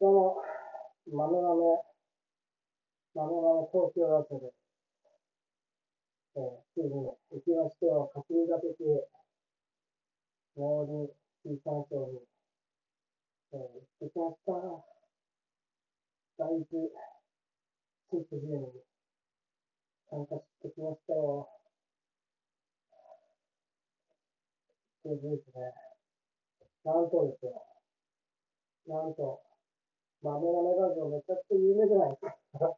どうも、豆豆、豆豆東京ラジオで。えー、ついに行きましては、霞が関、農林水産省に、えー、行ってきました。大豆、シンポジウムに参加してきましたよ。といですね、なんとですよ、なんと、豆豆ラジオめちゃくちゃ有名じゃないですか。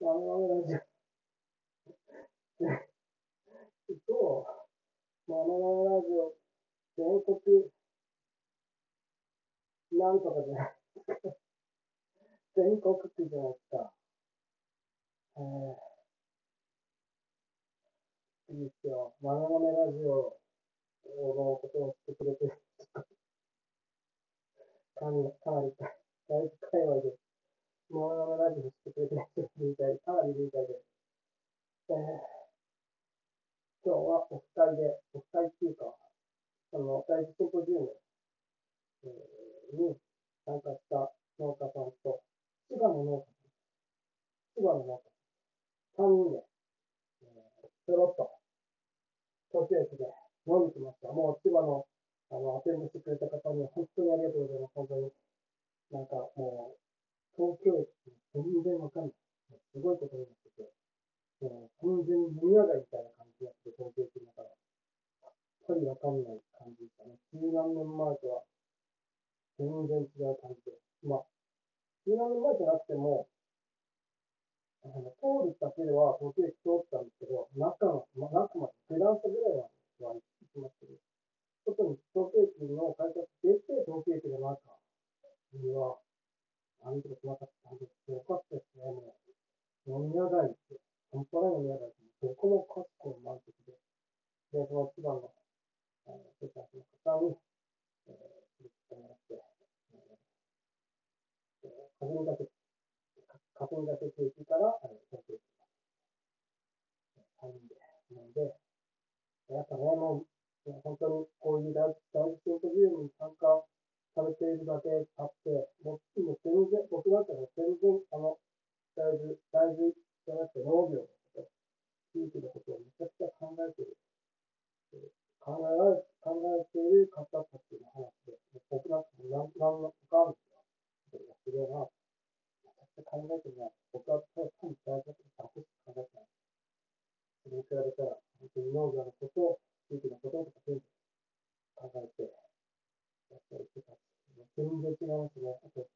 豆豆ラジオ。そう、豆豆ラジオ、全国、なんとかじゃない全国区じゃないですか。えー、いいですよ。豆豆ラジオのことをしてくれて。かなり、かなり、大事界隈で、もののラジオしてくれてる人がいたり、かなりいるみたいで、えー、今日はオフ会で、オフ会っていうか、その、大事シンポジウム、えー、に参加した農家さんと、千葉の農家さん、千葉の農家さん、3人で、えー、ちょろっと、東京駅で飲みに来ました。もう千葉のあの、アテンドしてくれた方に本当にありがとうございます。本当に。なんかもう、東京駅全然わかんない。すごいことになってて、もう完全に飲み屋街みたいな感じになって、東京駅の中で。やっぱりわかんない感じでしたね。十何年前とは全然違う感じで。まあ、十何年前じゃなくても、あの通るだけでは東京駅通ったんですけど、中の、ま、中まで、下段車ぐらいは行きましたけど、特に東京駅の改札出て、東京駅の中には、何とかしなかったん。ですけど、よかったですね、もう。飲み屋街って、半端ない飲み屋街って、どこもかしこ満席で。で、その千葉の、えー、生産者の方に、えー、連れてってもらって、えー、霞ヶ関、霞ヶ関駅から、えー、東京駅まで、3人で、なので、やっぱね、もう、本当にこういう大大事シンポジウムに参加されているだけあって、もう全然、僕なんかも全然、あの、大豆、大豆じゃなくて農業のこと、地域のことをめちゃくちゃ考えている。考えられ、考えている方たちの話で、僕なんかも何、何のかあるんですよ。それがすげえな。めちゃくちゃ考えてるな。僕はただ単に大事なことだけしか考えてない。それに比べたら、本当に農業のことを地域のこととか全部考えてやったりしてた。全然違いますね。あと、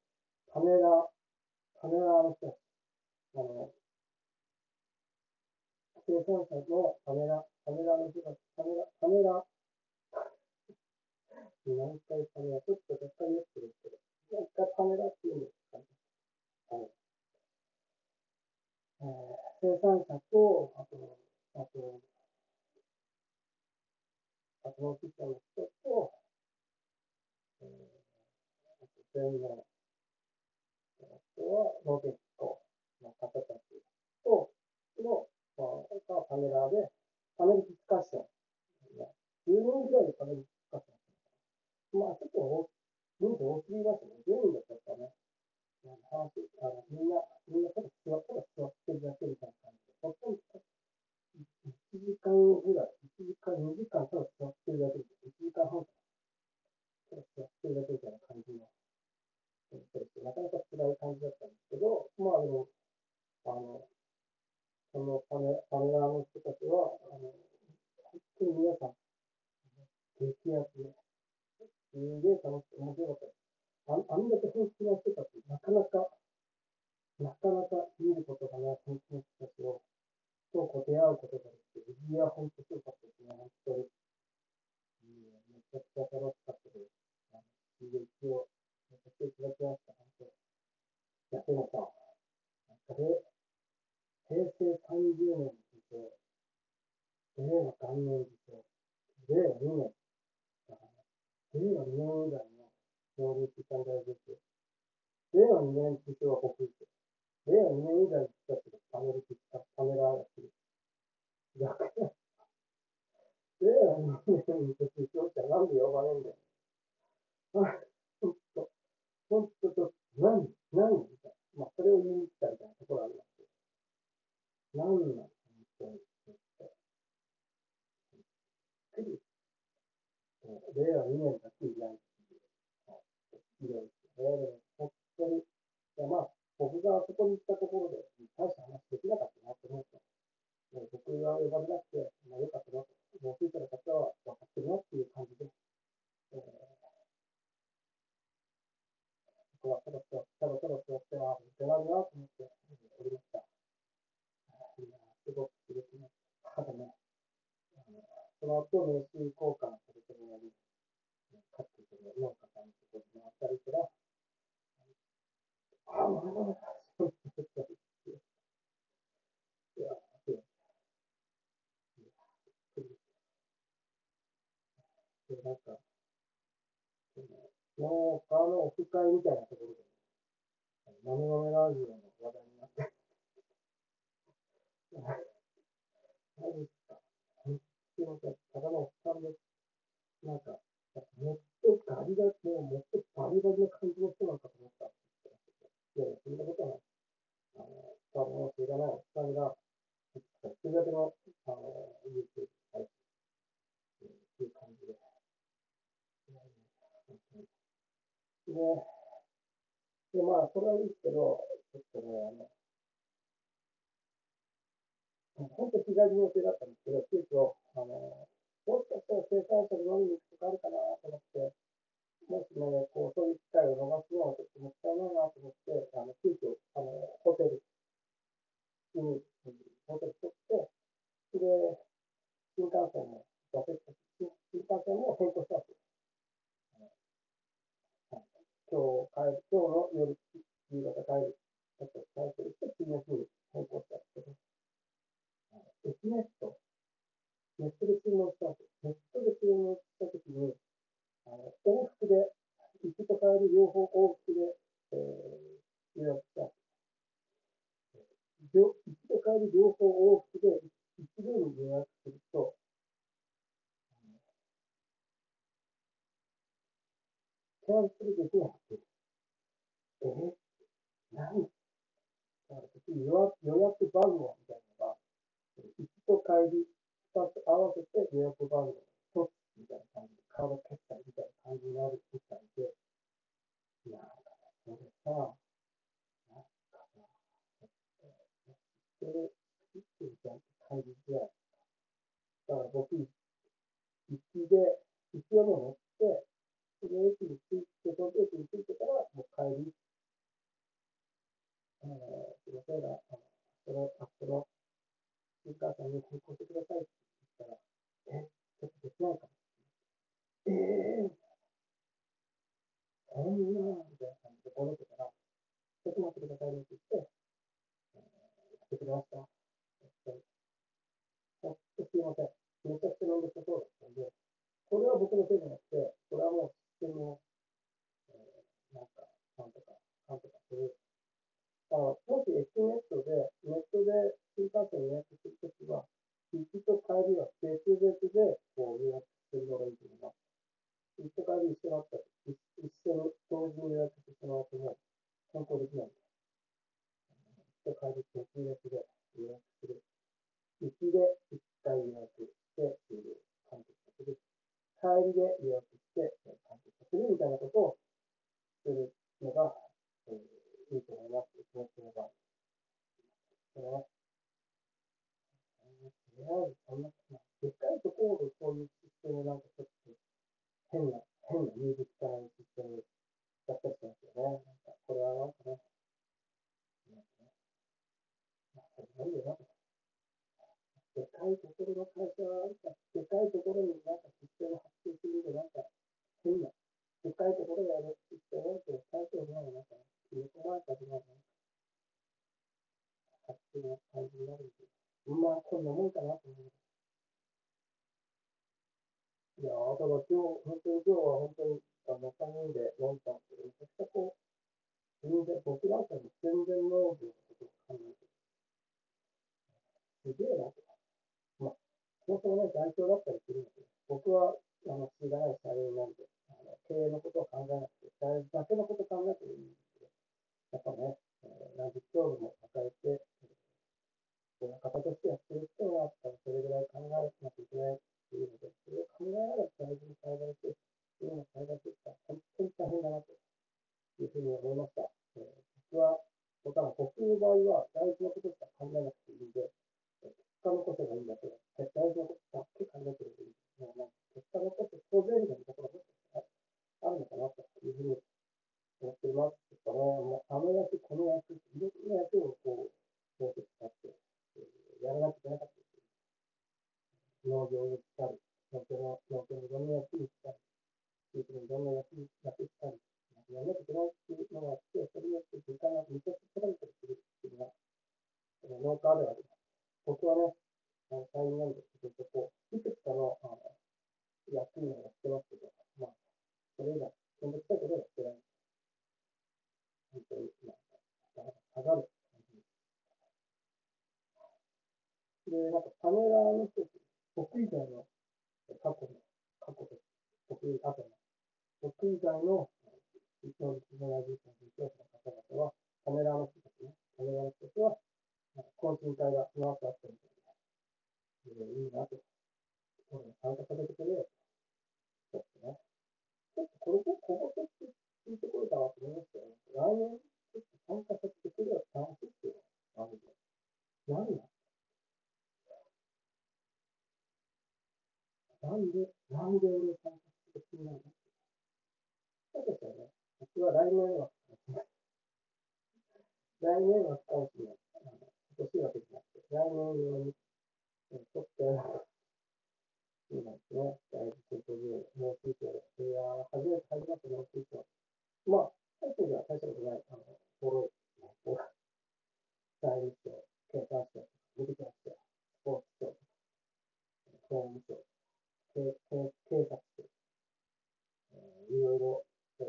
カメラ、カメラの人あの、生産者のカメラ、カメラの人たち、カメラ、カメラ、何回カメラ、ちょっと若干言ってるんですけど、何回カメラっていうんですかね。はい。えー、生産者と、あと、あと、あとのピッチャーの人と、えー、あと全員の、あとはロケットの方たちと、の、まあ、カメラで、パネルディスカッション。10人ぐらいでパネルディスカッション。まあ、ちょっと人なかなか見ることがない本気の以画行ったけ、パネルあったカメラやってる。だから、ええ、あの、昔、教なんで呼ばれんだよ。あ、ほんと、ほんと、と、何何みたいな。まあ、それを言いに来たみたいなところありますけ。何なの本当に。びっくり。令2年だけいないっ。はい。いろいろ。本当に。まあ、僕がそこに行ったところで、大した話できなかったなって思うと、もう僕が呼ばれなくて、まあ、よかったなと、もうついてる方は分かってるなっていう感じで、えー、ここはただただただただ座って、ああ、出られるなと思っておりました。いや、すごく嬉しいな。ただね、その後、名刺交換されてるのに、各国の農家さんのところに回ったりしたら、ああ、まだまだ、そうそうそう。いや、そう。で、なんか、農家のオフ会みたいなところで、豆豆ラジオの話題になって、マジか。すいません。ただのおっさんです。なんか、もっとガリガリ、もうもっとバリバリな感じの人なんかと思ったって言ってましたいやいや、そんなことはない。あの、多分、知らないおっさんが、一人だけの、あの、YouTube 配信、っていう感じで。で、で、まあ、それはいいですけど、ちょっとね、あの、本当日帰りの予定だったんですけど、急遽、あの、もしかしたら生産者に飲みに行くとかあるかなと思って、もしね、こう、そういう機会を逃すのはちょっともったいないなと思って、あの、急遽、あの、ホテルに、ホテル取って、で、新幹線も、新幹線も変更したんですよ。今日帰る、今日の夜、夕方帰る、ちょっとキャンセルして、次の日に変更したんですけど、エスネット、ネットで注文したんです。ネットで注文したときに、あの、往復で、行きと帰り両方往復で、えー、予約したんです。行きと帰り両方往復で、一度に予約すると、キャンセルできなくて、えー、何だから予約番号みたいなのが、行きと帰り、2つ合わせて予約番号1つみたいな感じで、カード決済みたいな感じになるみたいで、なんかね、それさ、なんかさ、知ってる、知ってるじゃんって感じじゃないだから僕、行きで、行きはもう乗って、その駅に着いて、東京駅に着いてから、もう帰り、えー、すいませんが、あの、その、あ、その、新幹線に変更してくださいって言ったら、え、ちょっとできないかも。ええー、そんな、みたいな感じで、この人から、ちょっと待ってくださいねって言って、えー、やってくれました。えっと、すいません。めちゃくちゃめんどくさそうだったんで、これは僕のせいじゃなくて、これはもうシステムを、えー、なんか、なんとか、なんとかするあの、もし SNS で、ネットで新幹線予約するときは、行きと帰りは別々でこう予約するのがいいと思います。行きと帰り一緒だったり、一緒に同時に予約してしまうともう変更できないんで、行きと帰り別々で予約する。行きで一回予約して終了、完結させる。帰りで予約して完結させるみたいなことをするのが、えーいいと思います。気持ちの場合。それは、とりあえずそんな、まあ、でっかいところでそういうシステムなんかちょっと変な、変な入力さないシステムだったりしますよね。なんか、これはなんかね、なんかね、まあ、それなんでな。でかいところの会社は、でかいところになんかシステム発生するのなんか変な、でかいところでやるシステムって最初になんか、入れ込まれたくない、勝手な感じになるんで、まあ、こんなもんかなと思います。いやー、だから今日、本当に今日は本当に、あの、3人で飲んだんですけど、めちゃくちゃこう、全然、僕なんかも全然農業のことを考えてすげえなとか。まあ、そもそもね、代表だったりするので、僕は、あの、知らない社員なんで、あの、経営のことを考えなくて、社員だけのことを考えてもいいんですけど、やっぱね、えー、何十兆も抱えて、この方としてやってる人は、それぐらい考えなきゃいけないっていうので、それを考えながら大事に栽培して、今の栽培してきたら本当に大変だなというふうに思いました。えー、僕は、僕は僕の場合は、域のいろんな役に役したり、やらなきゃいけないっていうのがあって、それによって時間がめちゃくちゃ取られたりするっていうのが、農家あるある。僕はね、あの、会員なんですけど、こう、いくつかの、あの、役員をやってますけど、まあ、それ以外、めんどくさいことはやってない。本当に、まあ、なかなか下がる感じで、なんかパネラーの人僕以外の過去の、過去で、僕、あとの、僕以外の、一応、一応、の実業者の方々は、パネラーの人たちね、パネラーの人たちは、懇親会がその後あったみたいで、いいなと。俺も参加させてくれよ。ちょっとね。ちょっとこれで小言って聞いてこれたなと思いましたよ。来年、ちょっと参加させてくれよって話ですよ。マジで。何ななんで、なんで俺を参加してくれないのそうですよね。僕は来年は、来年は使うしない。今年はできなくて、来年用にちょっと、そうなん。ですね。大事という、脳水晶。いや初めて入りました、脳水晶。まあ、最初には大したことない、あの、ボロい、ボロい、財務省、経産省、見てきました。スポーツ庁、法務省、警警察庁、えー、いろいろ、え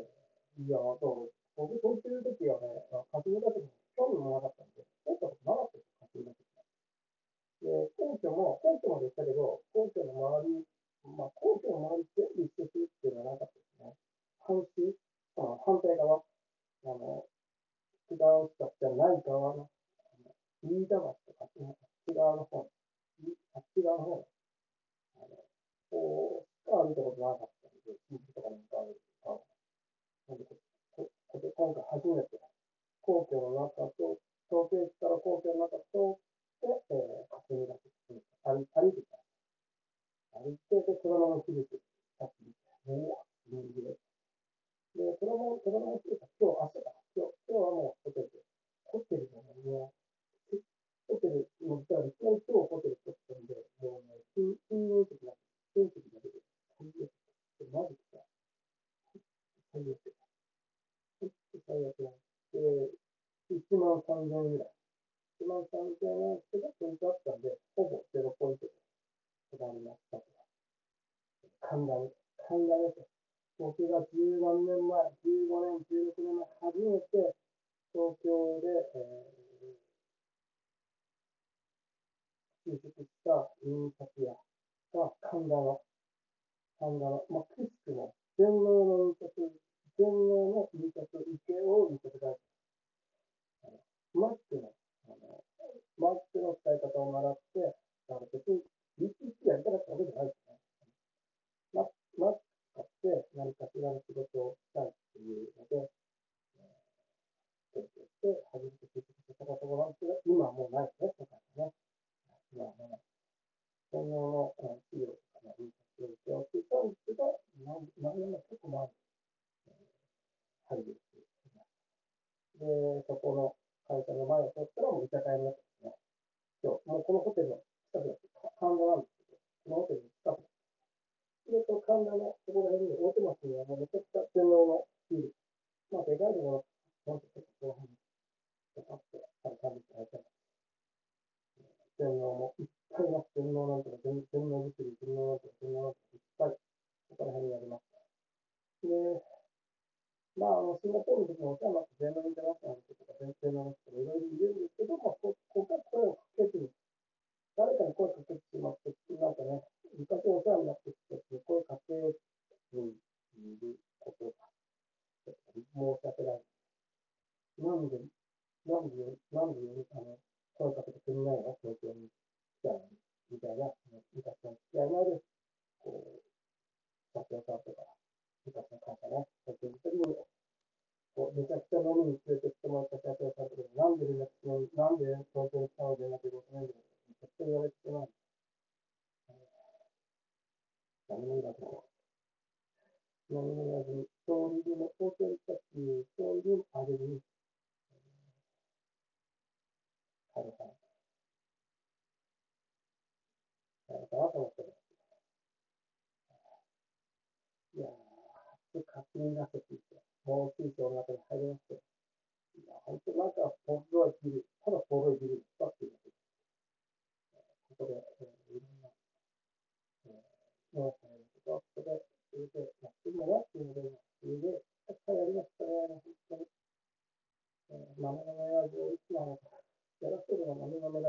ー、いや、あと、僕、そういう時はね、稼ぎだけど、興味もなかったんで、そうったことなかったです、稼ぎだけで、根拠も、根拠まで行ったけど、根拠の周り、まあ、根拠の周り全部一緒するっていうのはなかったですね。半周、あ反対側、あの、福田下じゃない側の、飯田町とか、あっち側の方、あっち側の方、あの、こう、しか見たことなかったんで、地域とかに向かう側。なんでこ、こ、こ今回初めて、皇居の中と、東京駅から皇居の中と、で、えー、霞が関歩歩いてきた。歩いて、で、そのまま切れて、さっき見て、もう、ギリギリで。で、そのまま、そのまま切れた。今日、明日か。今日、今日はもうホテルで。ホテルじゃない、もう、ホテル、もう、だから、いきなり今日ホテル取ったんで、もうね、金、金融的な、金融的だけで、最悪。マジか。最悪。最悪なんで、1万3000円ぐらい。1万3000円けど、ポイントあったんで、ほぼゼロポイントで下りましたと。神田に、神田です。僕が十何年前、15年、16年前、初めて東京で、えー、就職した印刷屋が神田の、神田の、まあ、くしくも、全農の印刷、全農の印刷池を見せてください。マックのあの、マークの使い方を習って、あの別に BTC やりたかったわけじゃない待。って何かしらの仕事をしたいっていうので、えー、勉強して初めて就職したことがあるんですけど、今はもうないですね、世界はね。今はもうない。専用の資料とかの印刷を請け負っていたんですけど、何何年も結構前に、えー、入るで、そこの会社の前を通ったらもう居酒屋になってますね。今日、もうこのホテルの近くだって神田なんですけど、このホテルの近くで、その神田のそこら辺に大手町にはもうめちゃくちゃ天皇のビル、まあでなんで、なんで、なんで、あの、声かけてくんないの？東京に来たの？に、みたいな、昔の付き合いのある、こう、社長さんとか、昔の会社ね、東京に行った時、こう、めちゃくちゃ飲みに連れてきてもらった社長さんとか、なんで連絡しない、なんで東京に来たの連絡できないんだろうめちゃくちゃ言われてない。何も言わずに、何も言わずに、そういうの、東京に来たっていう、そういうあれに、で、勝手になっていて、もうついてお中に入りまして、いや、本当なんか、ポールはギリ、ただポールはギリ、スパッていうここで、えー、いろんな、えー、農家やるとか、ここで、それでやってるの、っていうので、それで、たくさんやりましたね、本当に。えー、豆の目はいつなのか、やらせるのが豆の目が。